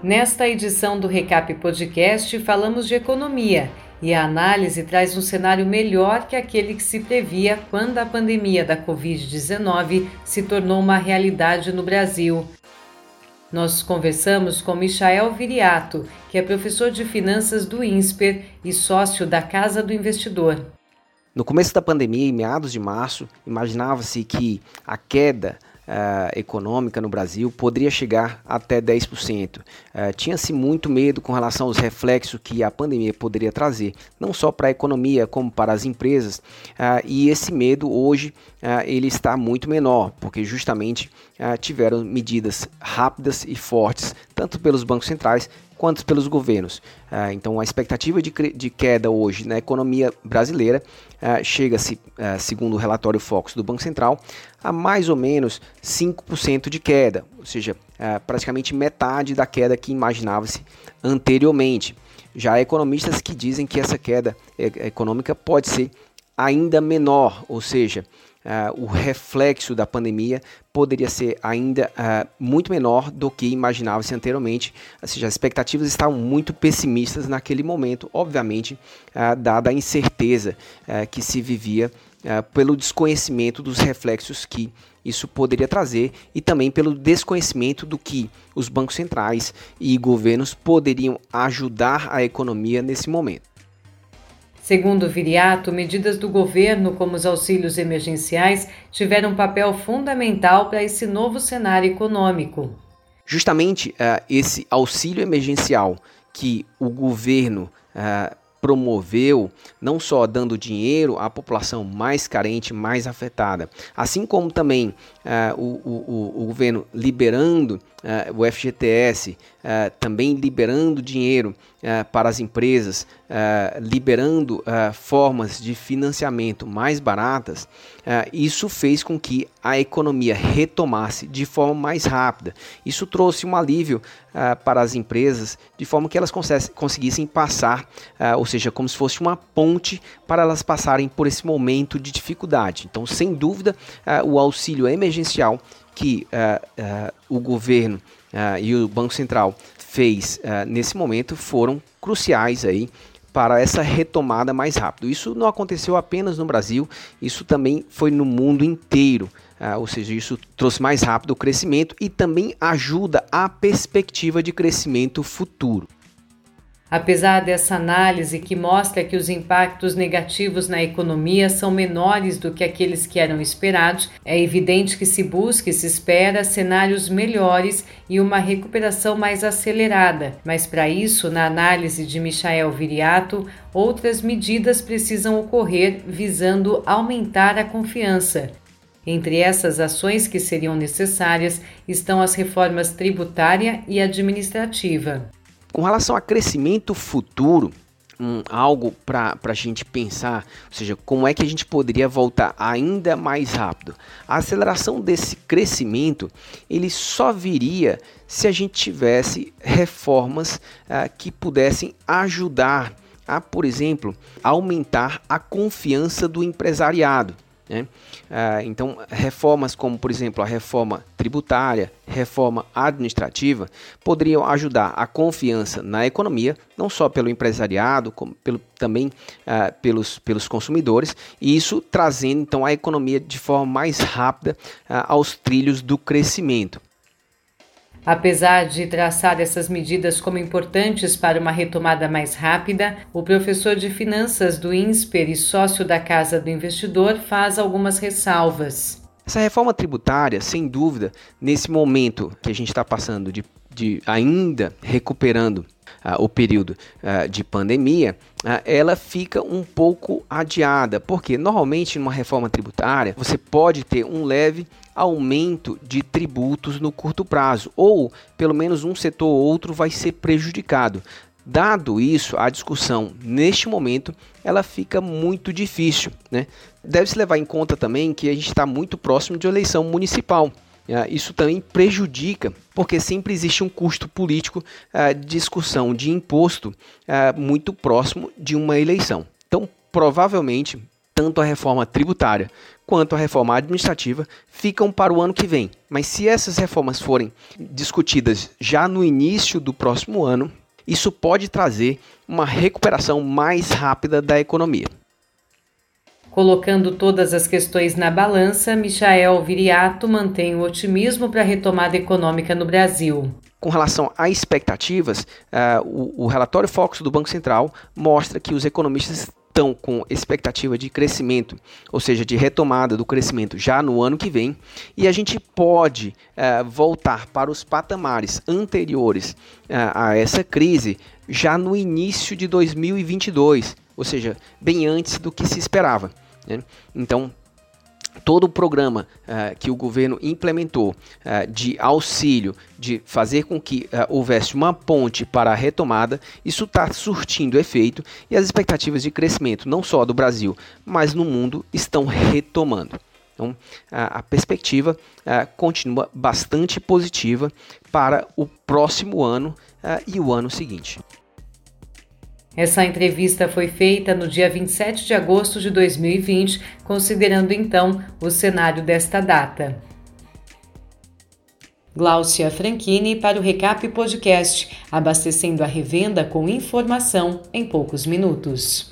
Nesta edição do Recap Podcast, falamos de economia e a análise traz um cenário melhor que aquele que se previa quando a pandemia da Covid-19 se tornou uma realidade no Brasil. Nós conversamos com Michael Viriato, que é professor de finanças do INSPER e sócio da Casa do Investidor. No começo da pandemia, em meados de março, imaginava-se que a queda uh, econômica no Brasil poderia chegar até 10%. Uh, eh, Tinha-se muito medo com relação aos reflexos que a pandemia poderia trazer, não só para a economia como para as empresas. Uh, e esse medo hoje ele está muito menor, porque justamente tiveram medidas rápidas e fortes, tanto pelos bancos centrais quanto pelos governos. Ah, então, a expectativa de, de, queda hoje na economia brasileira ah, chega-se, ah, segundo o relatório Focus do Banco Central, a mais ou menos 5% de queda, ou seja, praticamente metade da queda que imaginava-se anteriormente. Já há economistas que dizem que essa queda econômica pode ser ainda menor, ou seja, uh, o reflexo da pandemia poderia ser ainda uh, muito menor do que imaginava-se anteriormente. Ou seja, as expectativas estavam muito pessimistas naquele momento, obviamente, uh, dada a incerteza que se vivia pelo desconhecimento dos reflexos que isso poderia trazer e também pelo desconhecimento do que os bancos centrais e governos poderiam ajudar a economia nesse momento. Segundo Viriato, medidas do governo, como os auxílios emergenciais, tiveram um papel fundamental para esse novo cenário econômico. Justamente uh, esse auxílio emergencial que o governo uh, promoveu, não só dando dinheiro à população mais carente, mais afetada, assim como também uh, o, o, o, governo liberando uh, o FGTS, uh, também liberando dinheiro para as empresas, liberando formas de financiamento mais baratas, isso fez com que a economia retomasse de forma mais rápida. Isso trouxe um alívio para as empresas, de forma que elas conseguissem passar, ou seja, como se fosse uma ponte para elas passarem por esse momento de dificuldade. Então, sem dúvida, o auxílio emergencial emergencial que uh, uh, o governo uh, e o Banco Central fez nesse momento foram cruciais aí para essa retomada mais rápido. Isso não aconteceu apenas no Brasil, isso também foi no mundo inteiro. ou seja, isso trouxe mais rápido o crescimento e também ajuda a perspectiva de crescimento futuro. Apesar dessa análise que mostra que os impactos negativos na economia são menores do que aqueles que eram esperados, é evidente que se busca e se espera cenários melhores e uma recuperação mais acelerada. Mas para isso, na análise de Michael Viriato, outras medidas precisam ocorrer visando aumentar a confiança. Entre essas ações que seriam necessárias estão as reformas tributária e administrativa. Com relação a crescimento futuro, um, algo para a gente pensar, ou seja, como é que a gente poderia voltar ainda mais rápido. A aceleração desse crescimento ele só viria se a gente tivesse reformas uh, que pudessem ajudar a, por exemplo, aumentar a confiança do empresariado. Né? Ah, então, reformas como, por exemplo, a reforma tributária, reforma administrativa, poderiam ajudar a confiança na economia, não só pelo empresariado, como pelo, também ah, pelos, pelos consumidores, e isso trazendo então a economia de forma mais rápida ah, aos trilhos do crescimento. Apesar de traçar essas medidas como importantes para uma retomada mais rápida, o professor de finanças do INSPER e sócio da Casa do Investidor faz algumas ressalvas. Essa reforma tributária, sem dúvida, nesse momento que a gente está passando de, de ainda recuperando uh, o período uh, de pandemia, uh, ela fica um pouco adiada, porque normalmente numa reforma tributária você pode ter um leve aumento de tributos no curto prazo, ou pelo menos um setor ou outro vai ser prejudicado. Dado isso, a discussão neste momento ela fica muito difícil. Né? Deve-se levar em conta também que a gente está muito próximo de eleição municipal. Ah, isso também prejudica, porque sempre existe um custo político de discussão de imposto ah, muito próximo de uma eleição. Então, provavelmente, tanto a reforma tributária quanto a reforma administrativa ficam para o ano que vem. Mas se essas reformas forem discutidas já no início do próximo ano, isso pode trazer uma recuperação mais rápida da economia. Colocando todas as questões na balança, Michael Viriato mantém o otimismo para a retomada econômica no Brasil. Com relação a expectativas, uh, o, o relatório Focus do Banco Central mostra que os economistas estão com expectativa de crescimento, ou seja, de retomada do crescimento já no ano que vem, e a gente pode uh, voltar para os patamares anteriores uh, a essa crise já no início de 2022, ou seja, bem antes do que se esperava. Né? Então, todo o programa uh, que o governo implementou uh, de auxílio, de fazer com que uh, houvesse uma ponte para a retomada, isso está surtindo efeito e as expectativas de crescimento, não só do Brasil, mas no mundo, estão retomando. Então, a, a perspectiva continua bastante positiva para o próximo ano e o ano seguinte. Essa entrevista foi feita no dia 27 de agosto de 2020, considerando então o cenário desta data. Gláucia Franchini para o Recap Podcast, abastecendo a revenda com informação em poucos minutos.